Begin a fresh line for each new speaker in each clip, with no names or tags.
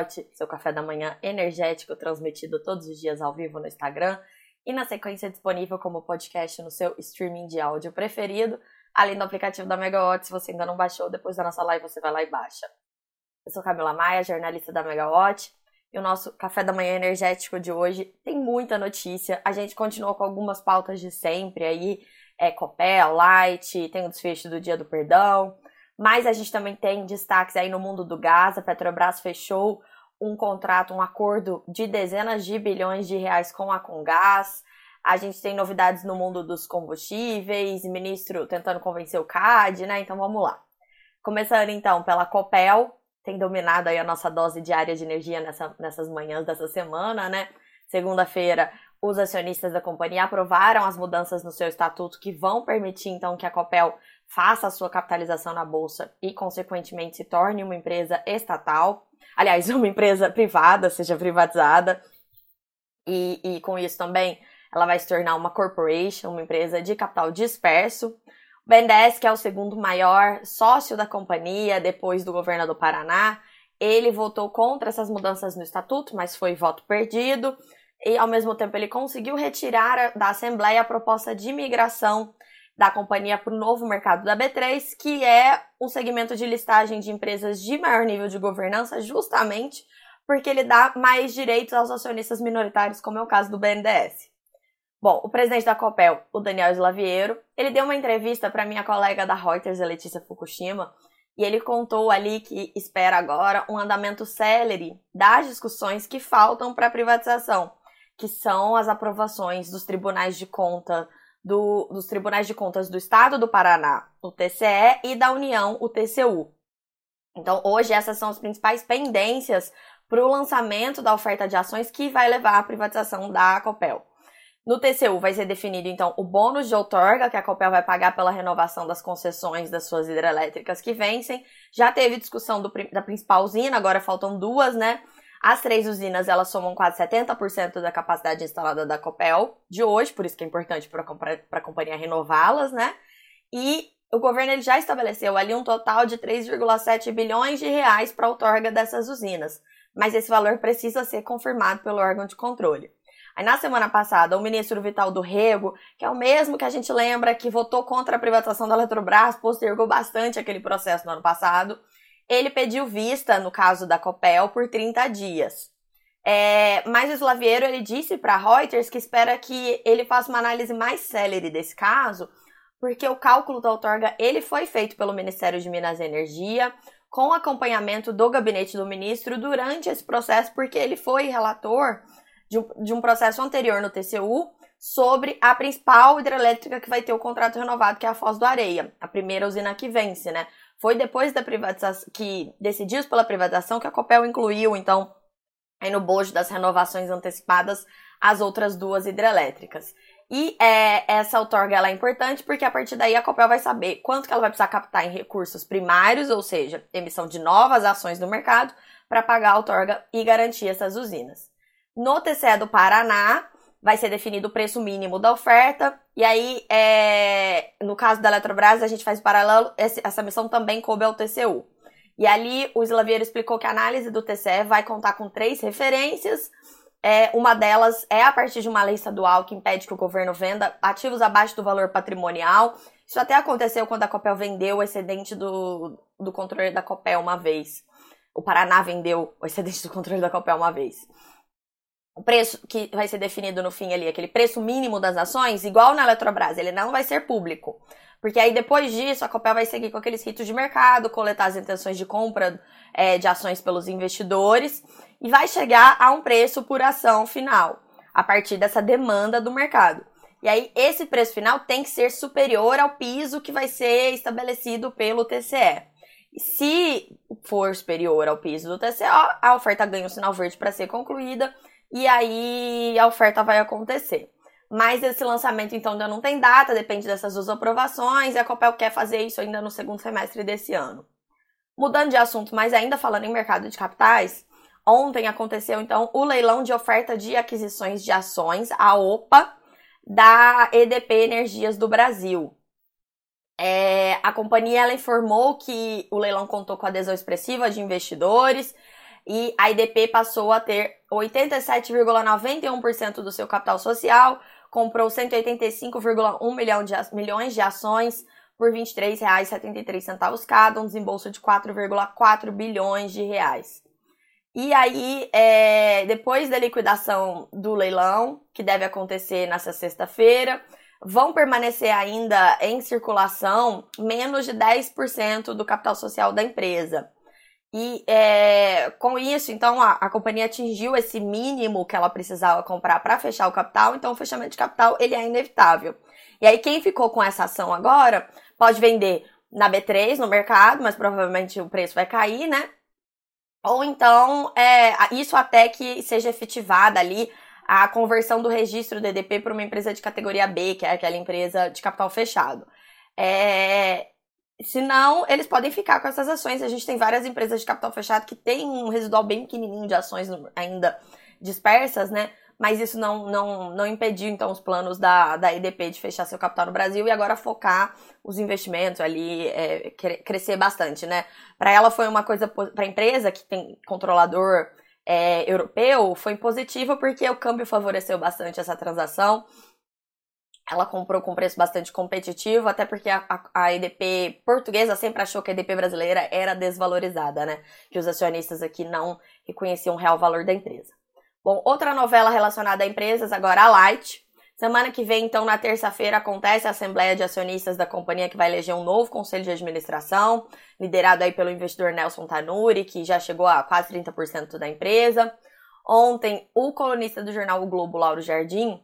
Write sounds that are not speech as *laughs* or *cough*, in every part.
Watt, seu café da manhã energético transmitido todos os dias ao vivo no Instagram e na sequência disponível como podcast no seu streaming de áudio preferido, além do aplicativo da Megawatt. Se você ainda não baixou, depois da nossa live você vai lá e baixa. Eu sou Camila Maia, jornalista da Megawatt. E o nosso café da manhã energético de hoje tem muita notícia. A gente continua com algumas pautas de sempre aí. É Copel, Light, tem o desfecho do Dia do Perdão. Mas a gente também tem destaques aí no mundo do gás. A Petrobras fechou um contrato, um acordo de dezenas de bilhões de reais com a Congás. A gente tem novidades no mundo dos combustíveis, ministro tentando convencer o CAD, né? Então vamos lá. Começando então pela Copel, tem dominado aí a nossa dose diária de energia nessa, nessas manhãs dessa semana, né? Segunda-feira, os acionistas da companhia aprovaram as mudanças no seu estatuto que vão permitir então que a Copel faça a sua capitalização na bolsa e, consequentemente, se torne uma empresa estatal. Aliás, *laughs* uma empresa privada, seja privatizada. E, e com isso também ela vai se tornar uma corporation, uma empresa de capital disperso. O BNDES, que é o segundo maior sócio da companhia depois do governo do Paraná, ele votou contra essas mudanças no estatuto, mas foi voto perdido. E ao mesmo tempo ele conseguiu retirar da Assembleia a proposta de migração da companhia para o novo mercado da B3, que é um segmento de listagem de empresas de maior nível de governança, justamente porque ele dá mais direitos aos acionistas minoritários, como é o caso do BNDES. Bom, o presidente da Copel, o Daniel Slaviero, ele deu uma entrevista para minha colega da Reuters, a Letícia Fukushima, e ele contou ali que espera agora um andamento célere das discussões que faltam para a privatização, que são as aprovações dos tribunais de conta do, dos Tribunais de Contas do Estado do Paraná, o TCE, e da União, o TCU. Então, hoje, essas são as principais pendências para o lançamento da oferta de ações que vai levar à privatização da Copel. No TCU vai ser definido, então, o bônus de outorga que a Copel vai pagar pela renovação das concessões das suas hidrelétricas que vencem. Já teve discussão do, da principal usina, agora faltam duas, né? As três usinas, elas somam quase 70% da capacidade instalada da Copel de hoje, por isso que é importante para a companhia renová-las, né? E o governo ele já estabeleceu ali um total de 3,7 bilhões de reais para a outorga dessas usinas, mas esse valor precisa ser confirmado pelo órgão de controle. Aí na semana passada, o ministro Vital do Rego, que é o mesmo que a gente lembra que votou contra a privatização da Eletrobras, postergou bastante aquele processo no ano passado, ele pediu vista, no caso da Copel, por 30 dias. É, mas o Slaviero ele disse para Reuters que espera que ele faça uma análise mais célere desse caso, porque o cálculo da outorga ele foi feito pelo Ministério de Minas e Energia, com acompanhamento do gabinete do ministro durante esse processo, porque ele foi relator de um, de um processo anterior no TCU sobre a principal hidrelétrica que vai ter o contrato renovado, que é a Foz do Areia, a primeira usina que vence, né? Foi depois da privatização que decidiu pela privatização que a Copel incluiu, então, aí no bojo das renovações antecipadas as outras duas hidrelétricas. E é, essa outorga ela é importante porque a partir daí a Copel vai saber quanto que ela vai precisar captar em recursos primários, ou seja, emissão de novas ações no mercado, para pagar a outorga e garantir essas usinas. No TCE do Paraná, vai ser definido o preço mínimo da oferta. E aí, é, no caso da Eletrobras, a gente faz paralelo, essa missão também coube ao TCU. E ali, o Slaviero explicou que a análise do TCE vai contar com três referências. É, uma delas é a partir de uma lei estadual que impede que o governo venda ativos abaixo do valor patrimonial. Isso até aconteceu quando a Copel vendeu o excedente do, do controle da Copel uma vez. O Paraná vendeu o excedente do controle da Copel uma vez o preço que vai ser definido no fim ali, aquele preço mínimo das ações, igual na Eletrobras, ele não vai ser público. Porque aí depois disso a Copel vai seguir com aqueles ritos de mercado, coletar as intenções de compra é, de ações pelos investidores e vai chegar a um preço por ação final, a partir dessa demanda do mercado. E aí esse preço final tem que ser superior ao piso que vai ser estabelecido pelo TCE. Se for superior ao piso do TCE, a oferta ganha o sinal verde para ser concluída e aí a oferta vai acontecer. Mas esse lançamento então ainda não tem data, depende dessas duas aprovações, e a Copel quer fazer isso ainda no segundo semestre desse ano. Mudando de assunto, mas ainda falando em mercado de capitais, ontem aconteceu então o leilão de oferta de aquisições de ações, a OPA, da EDP Energias do Brasil. É, a companhia ela informou que o leilão contou com adesão expressiva de investidores e a IDP passou a ter 87,91% do seu capital social, comprou 185,1 milhão de, milhões de ações por R$ 23,73 cada, um desembolso de 4,4 bilhões de reais. E aí, é, depois da liquidação do leilão, que deve acontecer nessa sexta-feira, vão permanecer ainda em circulação menos de 10% do capital social da empresa. E é, com isso, então, a, a, companhia atingiu esse mínimo que ela precisava comprar para fechar o capital, então o fechamento de capital ele é inevitável. E aí, quem ficou com essa ação agora pode vender na B3 no mercado, mas provavelmente o preço vai cair, né? Ou então, é, isso até que seja efetivada ali a conversão do registro DDP para uma empresa de categoria B, que é aquela empresa de capital fechado. É, senão, eles podem ficar com essas ações. A gente tem várias empresas de capital fechado que têm um residual bem pequenininho de ações ainda dispersas, né? Mas isso não, não, não impediu, então, os planos da, da EDP de fechar seu capital no Brasil e agora focar os investimentos ali, é, crescer bastante, né? Para ela foi uma coisa, para a empresa que tem controlador é, europeu, foi positivo porque o câmbio favoreceu bastante essa transação. Ela comprou com preço bastante competitivo, até porque a, a, a, EDP portuguesa sempre achou que a EDP brasileira era desvalorizada, né? Que os acionistas aqui não reconheciam o real valor da empresa. Bom, outra novela relacionada a empresas, agora a Light. Semana que vem, então, na terça-feira, acontece a Assembleia de Acionistas da companhia que vai eleger um novo conselho de administração, liderado aí pelo investidor Nelson Tanuri, que já chegou a quase 30% da empresa. Ontem, o colunista do jornal O Globo, Lauro Jardim,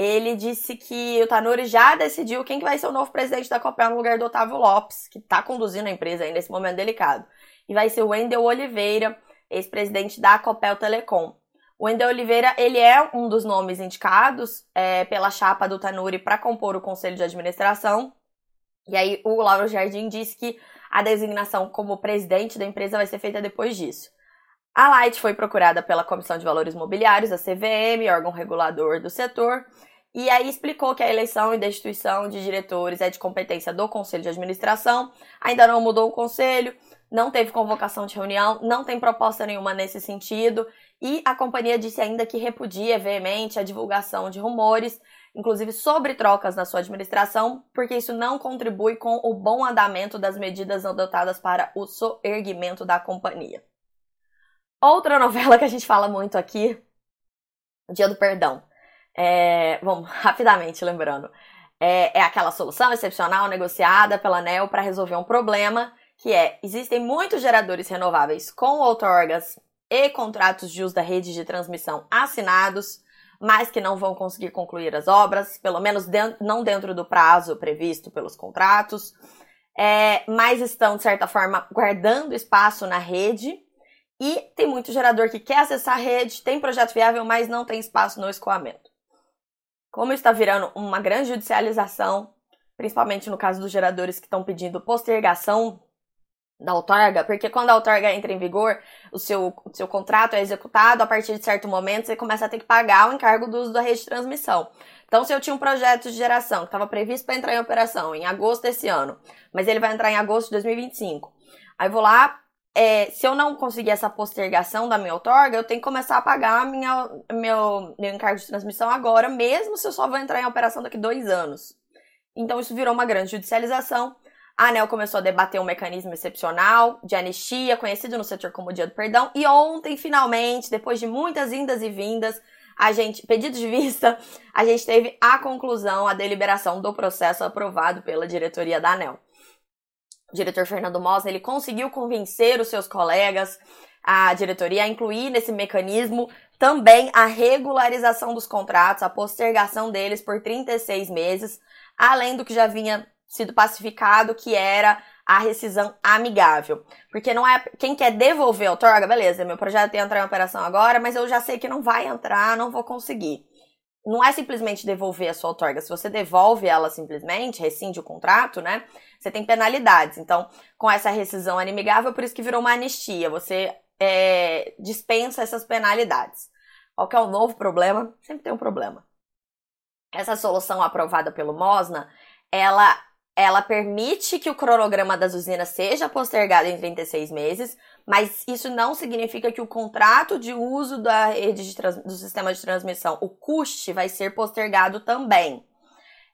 ele disse que o Tanuri já decidiu quem que vai ser o novo presidente da Copel no lugar do Otávio Lopes, que está conduzindo a empresa aí nesse momento delicado. E vai ser o Wendel Oliveira, ex-presidente da Copel Telecom. O Wendel Oliveira, ele é um dos nomes indicados é, pela chapa do Tanuri para compor o conselho de administração. E aí o Lauro Jardim disse que a designação como presidente da empresa vai ser feita depois disso. A Light foi procurada pela Comissão de Valores Mobiliários, a CVM, órgão regulador do setor, e aí explicou que a eleição e destituição de diretores é de competência do Conselho de Administração. Ainda não mudou o conselho, não teve convocação de reunião, não tem proposta nenhuma nesse sentido, e a companhia disse ainda que repudia veemente a divulgação de rumores, inclusive sobre trocas na sua administração, porque isso não contribui com o bom andamento das medidas adotadas para o soerguimento da companhia. Outra novela que a gente fala muito aqui, Dia do Perdão. É, vamos, *laughs* rapidamente lembrando. É, é aquela solução excepcional negociada pela ANEL para resolver um problema que é, existem muitos geradores renováveis com outorgas e contratos de uso da rede de transmissão assinados, mas que não vão conseguir concluir as obras, pelo menos não dentro do prazo previsto pelos contratos, é, mas estão, de certa forma, guardando espaço na rede. E tem muito gerador que quer acessar a rede, tem projeto viável, mas não tem espaço no escoamento. Como está virando uma grande judicialização, principalmente no caso dos geradores que estão pedindo postergação da outorga, porque quando a outorga entra em vigor, o seu, o seu contrato é executado, a partir de certo momento você começa a ter que pagar o encargo do uso da rede de transmissão. Então, se eu tinha um projeto de geração que estava previsto para entrar em operação em agosto desse ano, mas ele vai entrar em agosto de 2025, aí vou lá, é, se eu não conseguir essa postergação da minha outorga, eu tenho que começar a pagar minha, meu, meu encargo de transmissão agora, mesmo se eu só vou entrar em operação daqui dois anos. Então, isso virou uma grande judicialização a ANEL começou a debater um mecanismo excepcional de anistia, conhecido no setor como Dia do Perdão, e ontem, finalmente, depois de muitas indas e vindas, a gente, pedidos de vista, a gente teve a conclusão, a deliberação do processo aprovado pela diretoria da ANEL. O diretor Fernando Mossa, ele conseguiu convencer os seus colegas, a diretoria, a incluir nesse mecanismo também a regularização dos contratos, a postergação deles por 36 meses, além do que já vinha sido pacificado, que era a rescisão amigável. Porque não é quem quer devolver a outorga, beleza, meu projeto que entrar em operação agora, mas eu já sei que não vai entrar, não vou conseguir. Não é simplesmente devolver a sua outorga. Se você devolve ela simplesmente, rescinde o contrato, né? Você tem penalidades. Então, com essa rescisão amigável, por isso que virou uma anistia. Você é, dispensa essas penalidades. Qual que é o novo problema? Sempre tem um problema. Essa solução aprovada pelo Mosna, ela ela permite que o cronograma das usinas seja postergado em 36 meses, mas isso não significa que o contrato de uso da rede do sistema de transmissão, o custe, vai ser postergado também.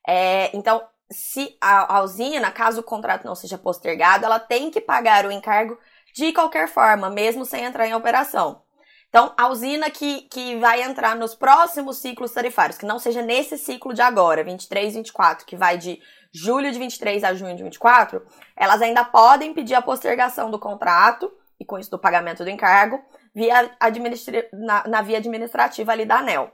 É, então, se a, a usina, caso o contrato não seja postergado, ela tem que pagar o encargo de qualquer forma, mesmo sem entrar em operação. Então, a usina que, que vai entrar nos próximos ciclos tarifários, que não seja nesse ciclo de agora, 23, 24, que vai de julho de 23 a junho de 24, elas ainda podem pedir a postergação do contrato e com isso do pagamento do encargo via na, na via administrativa ali da ANEL.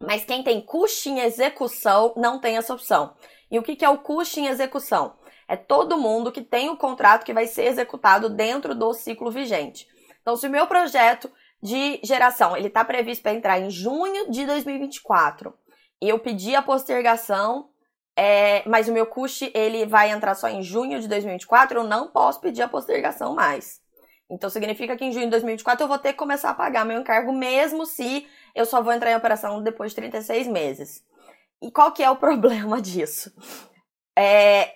Mas quem tem custo em execução não tem essa opção. E o que, que é o custo em execução? É todo mundo que tem o contrato que vai ser executado dentro do ciclo vigente. Então, se o meu projeto de geração ele está previsto para entrar em junho de 2024 e eu pedi a postergação é, mas o meu custo ele vai entrar só em junho de 2024, eu não posso pedir a postergação mais. Então significa que em junho de 2024 eu vou ter que começar a pagar meu encargo, mesmo se eu só vou entrar em operação depois de 36 meses. E qual que é o *laughs* problema disso? É,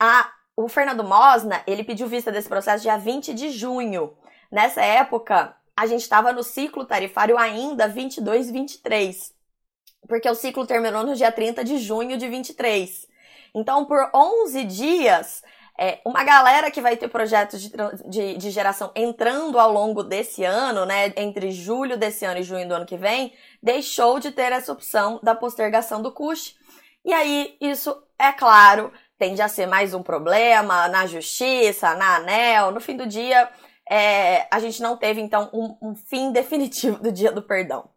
a, o Fernando Mosna, ele pediu vista desse processo dia 20 de junho. Nessa época, a gente estava no ciclo tarifário ainda 22 23 porque o ciclo terminou no dia 30 de junho de 23. Então, por 11 dias, é, uma galera que vai ter projetos de, de, de, geração entrando ao longo desse ano, né, entre julho desse ano e junho do ano que vem, deixou de ter essa opção da postergação do custo. E aí, isso, é claro, tende a ser mais um problema na justiça, na ANEL. No fim do dia, é, a gente não teve, então, um, um fim *laughs* definitivo do dia do perdão.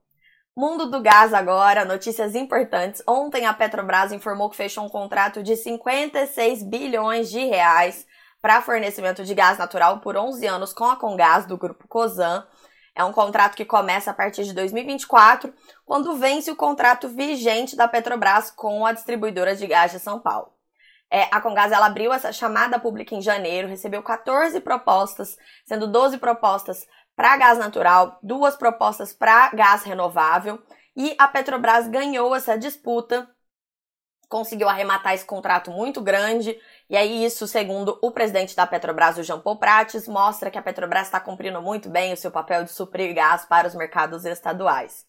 Mundo do gás agora, notícias importantes. Ontem a Petrobras informou que fechou um contrato de 56 bilhões de reais para fornecimento de gás natural por 11 anos com a Congás do grupo Cosan. É um contrato que começa a partir de 2024, quando vence o contrato vigente da Petrobras com a distribuidora de gás de São Paulo. É, a Congás ela abriu essa chamada pública em janeiro, recebeu 14 propostas, sendo 12 propostas para gás natural, duas propostas para gás renovável e a Petrobras ganhou essa disputa, conseguiu arrematar esse contrato muito grande e aí isso, segundo o presidente da Petrobras, o Jean Paul Prates, mostra que a Petrobras está cumprindo muito bem o seu papel de suprir gás para os mercados estaduais.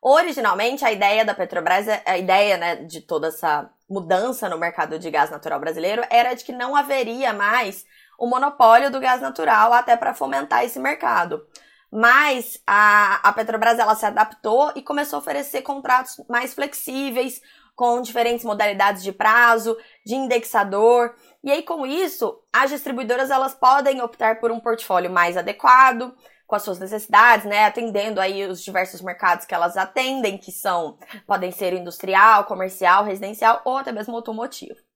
Originalmente, a ideia da Petrobras, a ideia né, de toda essa mudança no mercado de gás natural brasileiro era de que não haveria mais o monopólio do gás natural até para fomentar esse mercado. Mas a, a Petrobras ela se adaptou e começou a oferecer contratos mais flexíveis, com diferentes modalidades de prazo, de indexador. E aí, com isso, as distribuidoras elas podem optar por um portfólio mais adequado, com as suas necessidades, né? Atendendo aí os diversos mercados que elas atendem, que são, podem ser industrial, comercial, residencial ou até mesmo automotivo.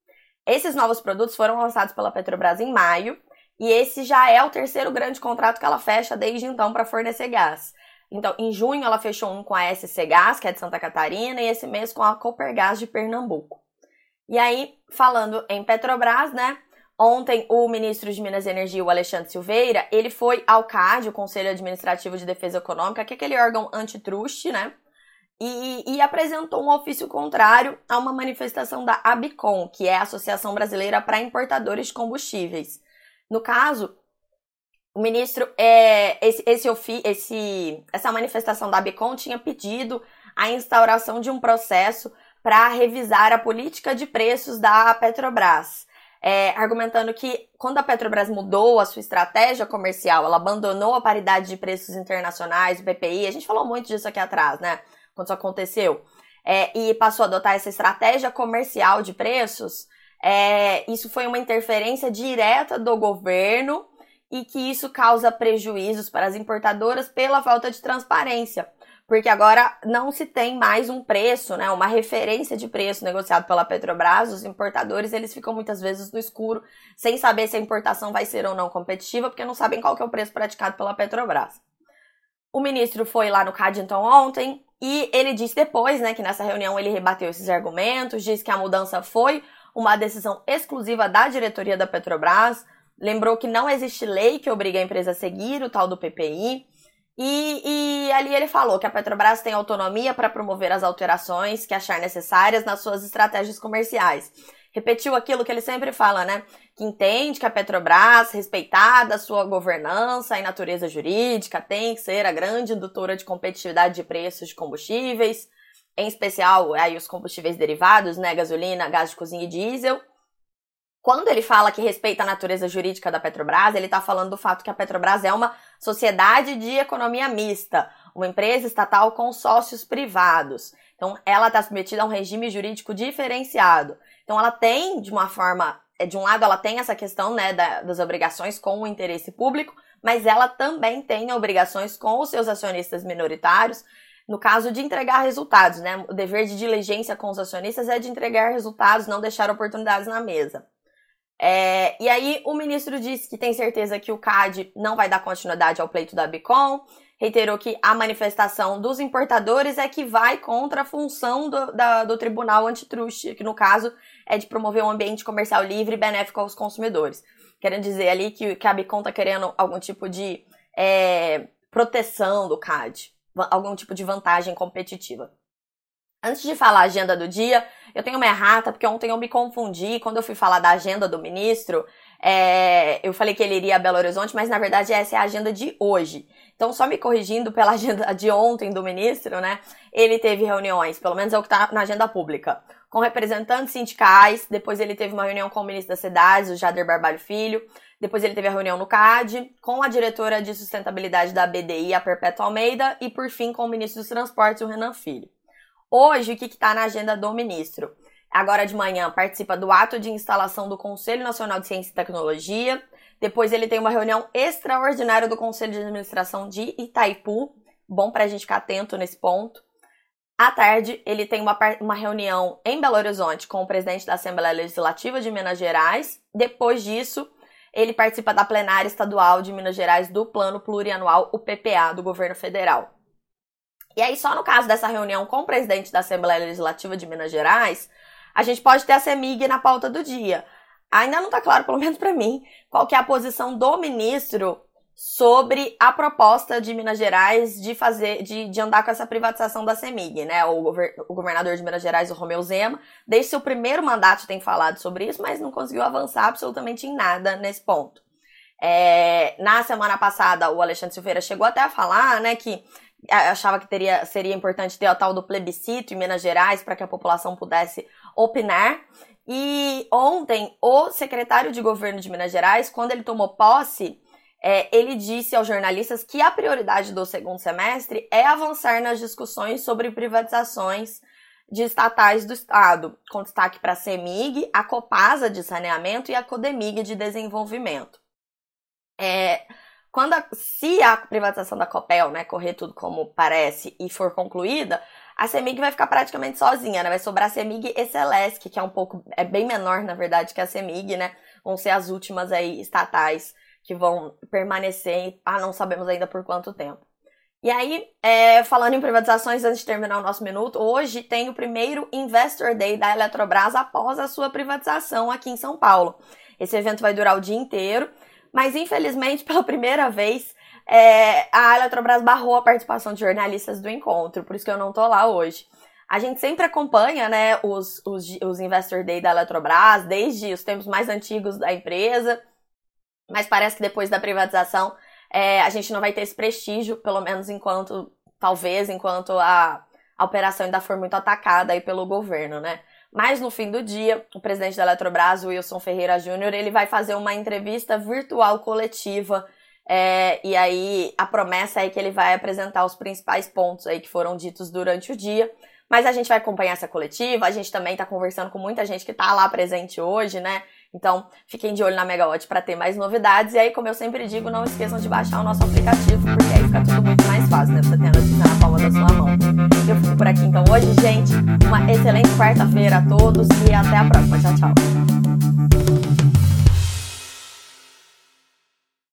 Esses novos produtos foram lançados pela Petrobras em maio e esse já é o terceiro grande contrato que ela fecha desde então para fornecer gás. Então, em junho ela fechou um com a SC Gás, que é de Santa Catarina, e esse mês com a Copergás de Pernambuco. E aí, falando em Petrobras, né? Ontem, o ministro de Minas e Energia, o Alexandre Silveira, ele foi ao CAD, o Conselho Administrativo de Defesa Econômica, que é aquele órgão antitruste, né? E, e, apresentou um ofício contrário a uma manifestação da ABICOM, que é a Associação Brasileira para Importadores de Combustíveis. No caso, o ministro, é, esse, esse, esse, essa manifestação da ABICOM tinha pedido a instauração de um processo para revisar a política de preços da Petrobras. É, argumentando que quando a Petrobras mudou a sua estratégia comercial, ela abandonou a paridade de preços internacionais, o PPI, a gente falou muito disso aqui atrás, né? Quando isso aconteceu, é, e passou a adotar essa estratégia comercial de preços, é, isso foi uma interferência direta do governo e que isso causa prejuízos para as importadoras pela falta de transparência. Porque agora não se tem mais um preço, né, uma referência de preço negociado pela Petrobras. Os importadores eles ficam muitas vezes no escuro, sem saber se a importação vai ser ou não competitiva, porque não sabem qual é o preço praticado pela Petrobras. O ministro foi lá no CAD então ontem, e ele disse depois, né, que nessa reunião ele rebateu esses argumentos, disse que a mudança foi uma decisão exclusiva da diretoria da Petrobras, lembrou que não existe lei que obrigue a empresa a seguir o tal do PPI. E, e ali ele falou que a Petrobras tem autonomia para promover as alterações que achar necessárias nas suas estratégias comerciais. repetiu aquilo que ele sempre fala, né? Que entende que a Petrobras, respeitada a sua governança e natureza jurídica, tem que ser a grande indutora de competitividade de preços de combustíveis, em especial aí os combustíveis derivados, né? Gasolina, gás de cozinha e diesel. Quando ele fala que respeita a natureza jurídica da Petrobras, ele está falando do fato que a Petrobras é uma sociedade de economia mista, uma empresa estatal com sócios privados. Então, ela está submetida a um regime jurídico diferenciado. Então, ela tem, de uma forma, de um lado, ela tem essa questão né, das obrigações com o interesse público, mas ela também tem obrigações com os seus acionistas minoritários, no caso de entregar resultados, né? O dever de diligência com os acionistas é de entregar resultados, não deixar oportunidades na mesa. É, e aí o ministro disse que tem certeza que o CAD não vai dar continuidade ao pleito da Bicom, reiterou que a manifestação dos importadores é que vai contra a função do, da, do Tribunal Antitruste, que no caso é de promover um ambiente comercial livre e benéfico aos consumidores. Querendo dizer ali que, que a Bicom está querendo algum tipo de é, proteção do CAD, algum tipo de vantagem competitiva. Antes de falar a agenda do dia, eu tenho uma errata, porque ontem eu me confundi. Quando eu fui falar da agenda do ministro, é, eu falei que ele iria a Belo Horizonte, mas na verdade essa é a agenda de hoje. Então, só me corrigindo pela *laughs* agenda de ontem do ministro, né? Ele teve reuniões, pelo menos é o que está na agenda pública, com representantes sindicais. Depois ele teve uma reunião com o ministro das Cidades, o Jader Barbalho Filho. Depois ele teve a reunião no CAD, com a diretora de sustentabilidade da BDI, a Perpétua Almeida, e por fim com o ministro dos Transportes, o Renan Filho. Hoje, o que está na agenda do ministro? Agora de manhã, participa do ato de instalação do Conselho Nacional de Ciência e Tecnologia. Depois, ele tem uma reunião extraordinária do Conselho de Administração de Itaipu. Bom para a gente ficar atento nesse ponto. À tarde, ele tem uma, uma reunião em Belo Horizonte com o presidente da Assembleia Legislativa de Minas Gerais. Depois disso, ele participa da plenária estadual de Minas Gerais do Plano Plurianual, o PPA, do governo federal. E aí, só no caso dessa reunião com o presidente da Assembleia Legislativa de Minas Gerais, a gente pode ter a CEMIG na pauta do dia. Ainda não está claro, pelo menos para mim, qual que é a posição do ministro sobre a proposta de Minas Gerais de fazer, de, de andar com essa privatização da CEMIG, né? O, gover, o governador de Minas Gerais, o Romeu Zema, desde seu primeiro mandato tem falado sobre isso, mas não conseguiu avançar absolutamente em nada nesse ponto. É, na semana passada, o Alexandre Silveira chegou até a falar, né, que achava que teria, seria importante ter o tal do plebiscito em Minas Gerais para que a população pudesse opinar. E ontem, o secretário de governo de Minas Gerais, quando ele tomou posse, é, ele disse aos jornalistas que a prioridade do segundo semestre é avançar nas discussões sobre privatizações de estatais do Estado, com destaque para a CEMIG, a Copasa de saneamento e a Codemig de desenvolvimento. É, quando a, se a privatização da Copel, né, correr tudo como parece e for concluída, a CEMIG vai ficar praticamente sozinha, né? Vai sobrar a CEMIG e Celesc, que é um pouco, é bem menor, na verdade, que a CEMIG, né? Vão ser as últimas aí estatais que vão permanecer, ah, não sabemos ainda por quanto tempo. E aí, é, falando em privatizações, antes de terminar o nosso minuto, hoje tem o primeiro Investor Day da Eletrobras após a sua privatização aqui em São Paulo. Esse evento vai durar o dia inteiro mas, infelizmente, *laughs* pela primeira vez, é, a Eletrobras barrou a participação de jornalistas do encontro, por isso que eu não tô lá hoje. A gente sempre acompanha, né, os, os, os Investor Day da Eletrobras, desde os tempos mais antigos da empresa, mas parece que depois da privatização é, a gente não vai ter esse prestígio, pelo menos enquanto, talvez, enquanto a, a operação ainda for muito atacada aí pelo governo, né? Mas no fim do dia, o presidente da Eletrobras, Wilson Ferreira Júnior, ele vai fazer uma entrevista virtual coletiva. É, e aí a promessa é que ele vai apresentar os principais pontos aí que foram ditos durante o dia. Mas a gente vai acompanhar essa coletiva, a gente também está conversando com muita gente que está lá presente hoje, né? Então, fiquem de olho na Megawatt para ter mais novidades. E aí, como eu sempre digo, não esqueçam de baixar o nosso aplicativo, porque aí fica tudo muito mais fácil, né? Você tem a notícia na palma da sua mão. Eu fico por aqui então hoje, gente. Uma excelente quarta-feira a todos e até a próxima. Tchau, tchau.